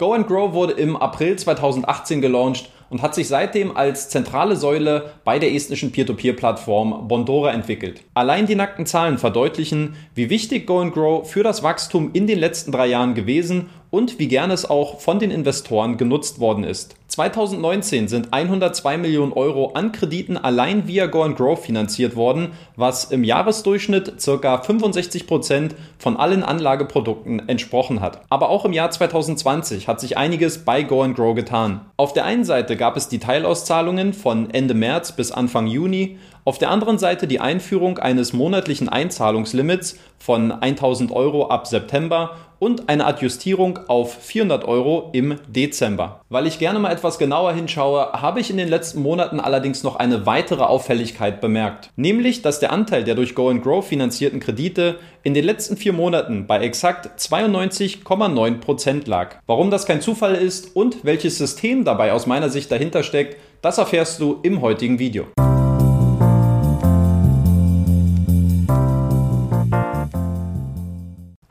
Go and Grow wurde im April 2018 gelauncht und hat sich seitdem als zentrale Säule bei der estnischen Peer-to-Peer-Plattform Bondora entwickelt. Allein die nackten Zahlen verdeutlichen, wie wichtig Go and Grow für das Wachstum in den letzten drei Jahren gewesen und wie gern es auch von den Investoren genutzt worden ist. 2019 sind 102 Millionen Euro an Krediten allein via Go and Grow finanziert worden, was im Jahresdurchschnitt ca. 65 Prozent von allen Anlageprodukten entsprochen hat. Aber auch im Jahr 2020 hat sich einiges bei Go and Grow getan. Auf der einen Seite gab es die Teilauszahlungen von Ende März bis Anfang Juni, auf der anderen Seite die Einführung eines monatlichen Einzahlungslimits von 1000 Euro ab September und eine Adjustierung auf 400 Euro im Dezember. Weil ich gerne mal etwas genauer hinschaue, habe ich in den letzten Monaten allerdings noch eine weitere Auffälligkeit bemerkt. Nämlich, dass der Anteil der durch Go Grow finanzierten Kredite in den letzten vier Monaten bei exakt 92,9% lag. Warum das kein Zufall ist und welches System dabei aus meiner Sicht dahinter steckt, das erfährst du im heutigen Video.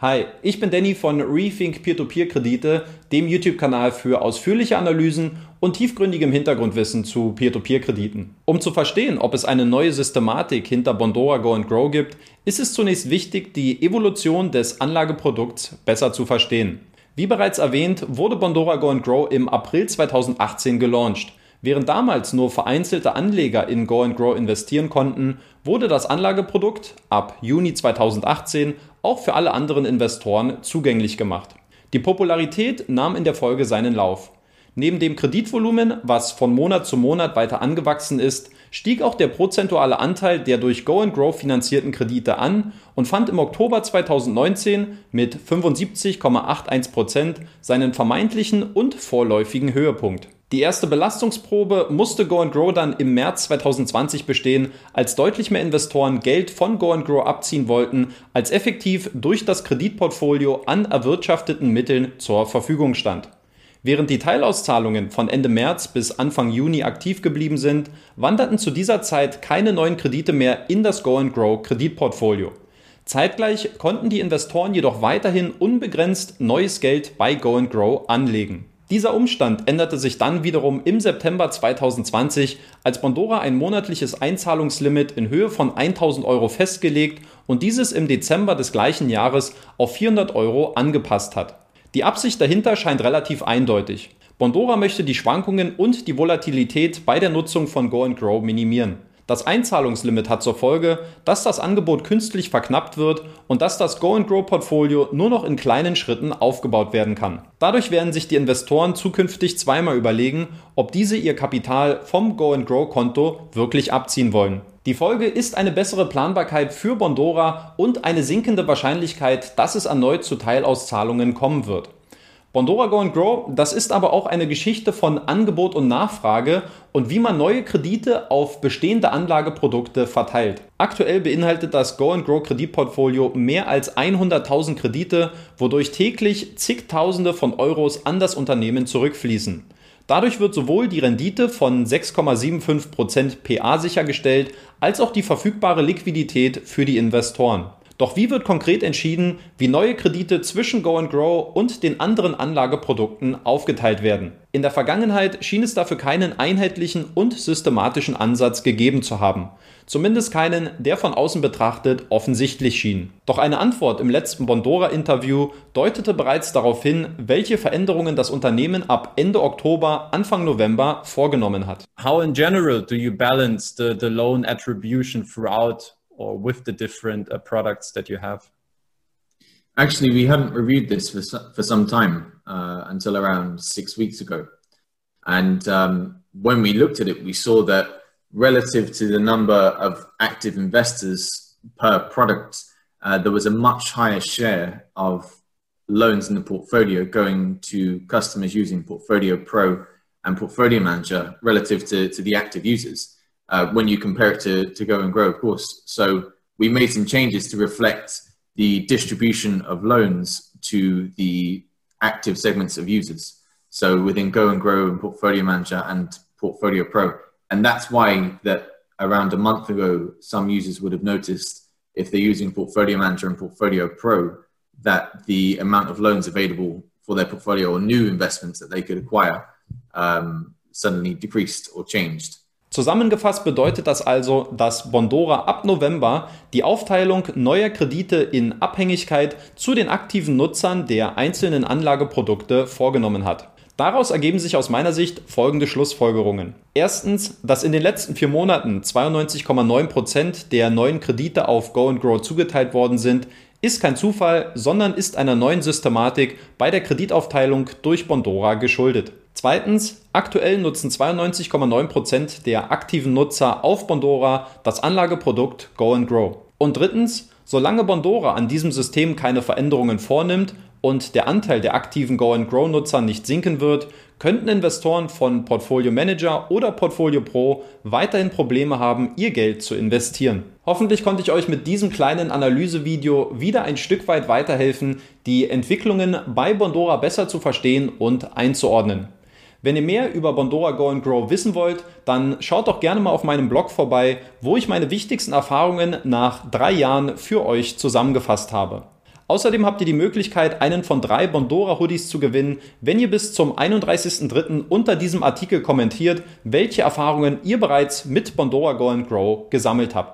Hi, ich bin Danny von Rethink Peer-to-Peer-Kredite, dem YouTube-Kanal für ausführliche Analysen und tiefgründigem Hintergrundwissen zu Peer-to-Peer-Krediten. Um zu verstehen, ob es eine neue Systematik hinter Bondora Go and Grow gibt, ist es zunächst wichtig, die Evolution des Anlageprodukts besser zu verstehen. Wie bereits erwähnt, wurde Bondora Go and Grow im April 2018 gelauncht. Während damals nur vereinzelte Anleger in Go and Grow investieren konnten, wurde das Anlageprodukt ab Juni 2018 auch für alle anderen Investoren zugänglich gemacht. Die Popularität nahm in der Folge seinen Lauf. Neben dem Kreditvolumen, was von Monat zu Monat weiter angewachsen ist, stieg auch der prozentuale Anteil der durch Go and Grow finanzierten Kredite an und fand im Oktober 2019 mit 75,81% seinen vermeintlichen und vorläufigen Höhepunkt. Die erste Belastungsprobe musste Go Grow dann im März 2020 bestehen, als deutlich mehr Investoren Geld von Go Grow abziehen wollten, als effektiv durch das Kreditportfolio an erwirtschafteten Mitteln zur Verfügung stand. Während die Teilauszahlungen von Ende März bis Anfang Juni aktiv geblieben sind, wanderten zu dieser Zeit keine neuen Kredite mehr in das Go Grow Kreditportfolio. Zeitgleich konnten die Investoren jedoch weiterhin unbegrenzt neues Geld bei Go Grow anlegen. Dieser Umstand änderte sich dann wiederum im September 2020, als Bondora ein monatliches Einzahlungslimit in Höhe von 1000 Euro festgelegt und dieses im Dezember des gleichen Jahres auf 400 Euro angepasst hat. Die Absicht dahinter scheint relativ eindeutig. Bondora möchte die Schwankungen und die Volatilität bei der Nutzung von Go Grow minimieren. Das Einzahlungslimit hat zur Folge, dass das Angebot künstlich verknappt wird und dass das Go-and-Grow-Portfolio nur noch in kleinen Schritten aufgebaut werden kann. Dadurch werden sich die Investoren zukünftig zweimal überlegen, ob diese ihr Kapital vom Go-and-Grow-Konto wirklich abziehen wollen. Die Folge ist eine bessere Planbarkeit für Bondora und eine sinkende Wahrscheinlichkeit, dass es erneut zu Teilauszahlungen kommen wird. Bondora Go and Grow, das ist aber auch eine Geschichte von Angebot und Nachfrage und wie man neue Kredite auf bestehende Anlageprodukte verteilt. Aktuell beinhaltet das Go and Grow Kreditportfolio mehr als 100.000 Kredite, wodurch täglich zigtausende von Euros an das Unternehmen zurückfließen. Dadurch wird sowohl die Rendite von 6,75% PA sichergestellt, als auch die verfügbare Liquidität für die Investoren. Doch wie wird konkret entschieden, wie neue Kredite zwischen Go Grow und den anderen Anlageprodukten aufgeteilt werden? In der Vergangenheit schien es dafür keinen einheitlichen und systematischen Ansatz gegeben zu haben. Zumindest keinen, der von außen betrachtet offensichtlich schien. Doch eine Antwort im letzten Bondora-Interview deutete bereits darauf hin, welche Veränderungen das Unternehmen ab Ende Oktober, Anfang November vorgenommen hat. How in general do you balance the, the loan attribution throughout or with the different uh, products that you have? Actually, we hadn't reviewed this for, for some time uh, until around six weeks ago. And um, when we looked at it, we saw that relative to the number of active investors per product, uh, there was a much higher share of loans in the portfolio going to customers using Portfolio Pro and Portfolio Manager relative to, to the active users uh, when you compare it to, to Go and Grow, of course. So we made some changes to reflect the distribution of loans to the active segments of users. So within Go and Grow and Portfolio Manager and Portfolio Pro. And that's why that around a month ago, some users would have noticed if they're using Portfolio Manager and Portfolio Pro, that the amount of loans available for their portfolio or new investments that they could acquire um, suddenly decreased or changed. Zusammengefasst bedeutet das also, dass Bondora ab November die Aufteilung neuer Kredite in Abhängigkeit zu den aktiven Nutzern der einzelnen Anlageprodukte vorgenommen hat. Daraus ergeben sich aus meiner Sicht folgende Schlussfolgerungen. Erstens, dass in den letzten vier Monaten 92,9 Prozent der neuen Kredite auf Go and Grow zugeteilt worden sind, ist kein Zufall, sondern ist einer neuen Systematik bei der Kreditaufteilung durch Bondora geschuldet. Zweitens, aktuell nutzen 92,9% der aktiven Nutzer auf Bondora das Anlageprodukt Go and Grow. Und drittens, solange Bondora an diesem System keine Veränderungen vornimmt und der Anteil der aktiven Go and Grow Nutzer nicht sinken wird, könnten Investoren von Portfolio Manager oder Portfolio Pro weiterhin Probleme haben, ihr Geld zu investieren. Hoffentlich konnte ich euch mit diesem kleinen Analysevideo wieder ein Stück weit weiterhelfen, die Entwicklungen bei Bondora besser zu verstehen und einzuordnen. Wenn ihr mehr über Bondora Go and Grow wissen wollt, dann schaut doch gerne mal auf meinem Blog vorbei, wo ich meine wichtigsten Erfahrungen nach drei Jahren für euch zusammengefasst habe. Außerdem habt ihr die Möglichkeit, einen von drei Bondora Hoodies zu gewinnen, wenn ihr bis zum 31.03. unter diesem Artikel kommentiert, welche Erfahrungen ihr bereits mit Bondora Go and Grow gesammelt habt.